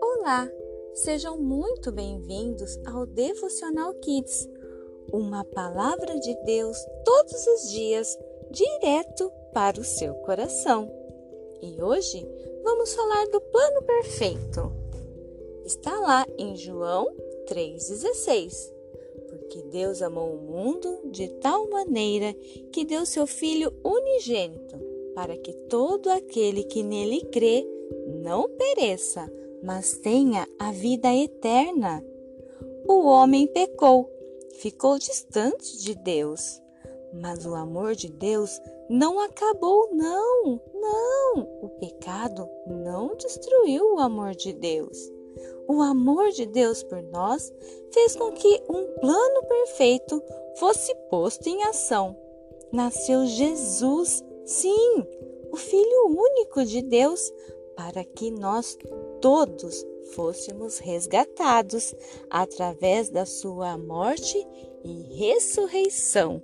Olá, sejam muito bem-vindos ao Devocional Kids, uma palavra de Deus todos os dias, direto para o seu coração. E hoje vamos falar do plano perfeito. Está lá em João 3,16. Porque Deus amou o mundo de tal maneira que deu seu Filho unigênito, para que todo aquele que nele crê não pereça, mas tenha a vida eterna. O homem pecou, ficou distante de Deus, mas o amor de Deus não acabou, não, não. O pecado não destruiu o amor de Deus. O amor de Deus por nós fez com que um plano perfeito fosse posto em ação. Nasceu Jesus, sim, o Filho único de Deus, para que nós todos fôssemos resgatados através da sua morte e ressurreição.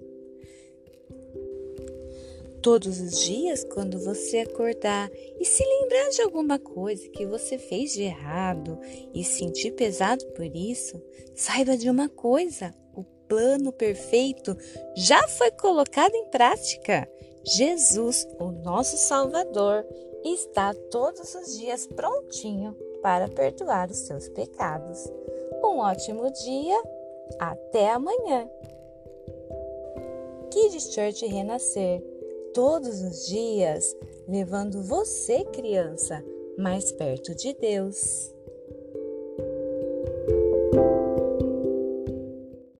Todos os dias, quando você acordar e se lembrar de alguma coisa que você fez de errado e sentir pesado por isso, saiba de uma coisa: o plano perfeito já foi colocado em prática. Jesus, o nosso Salvador, está todos os dias prontinho para perdoar os seus pecados. Um ótimo dia, até amanhã. Kids Church Renascer, todos os dias, levando você, criança, mais perto de Deus.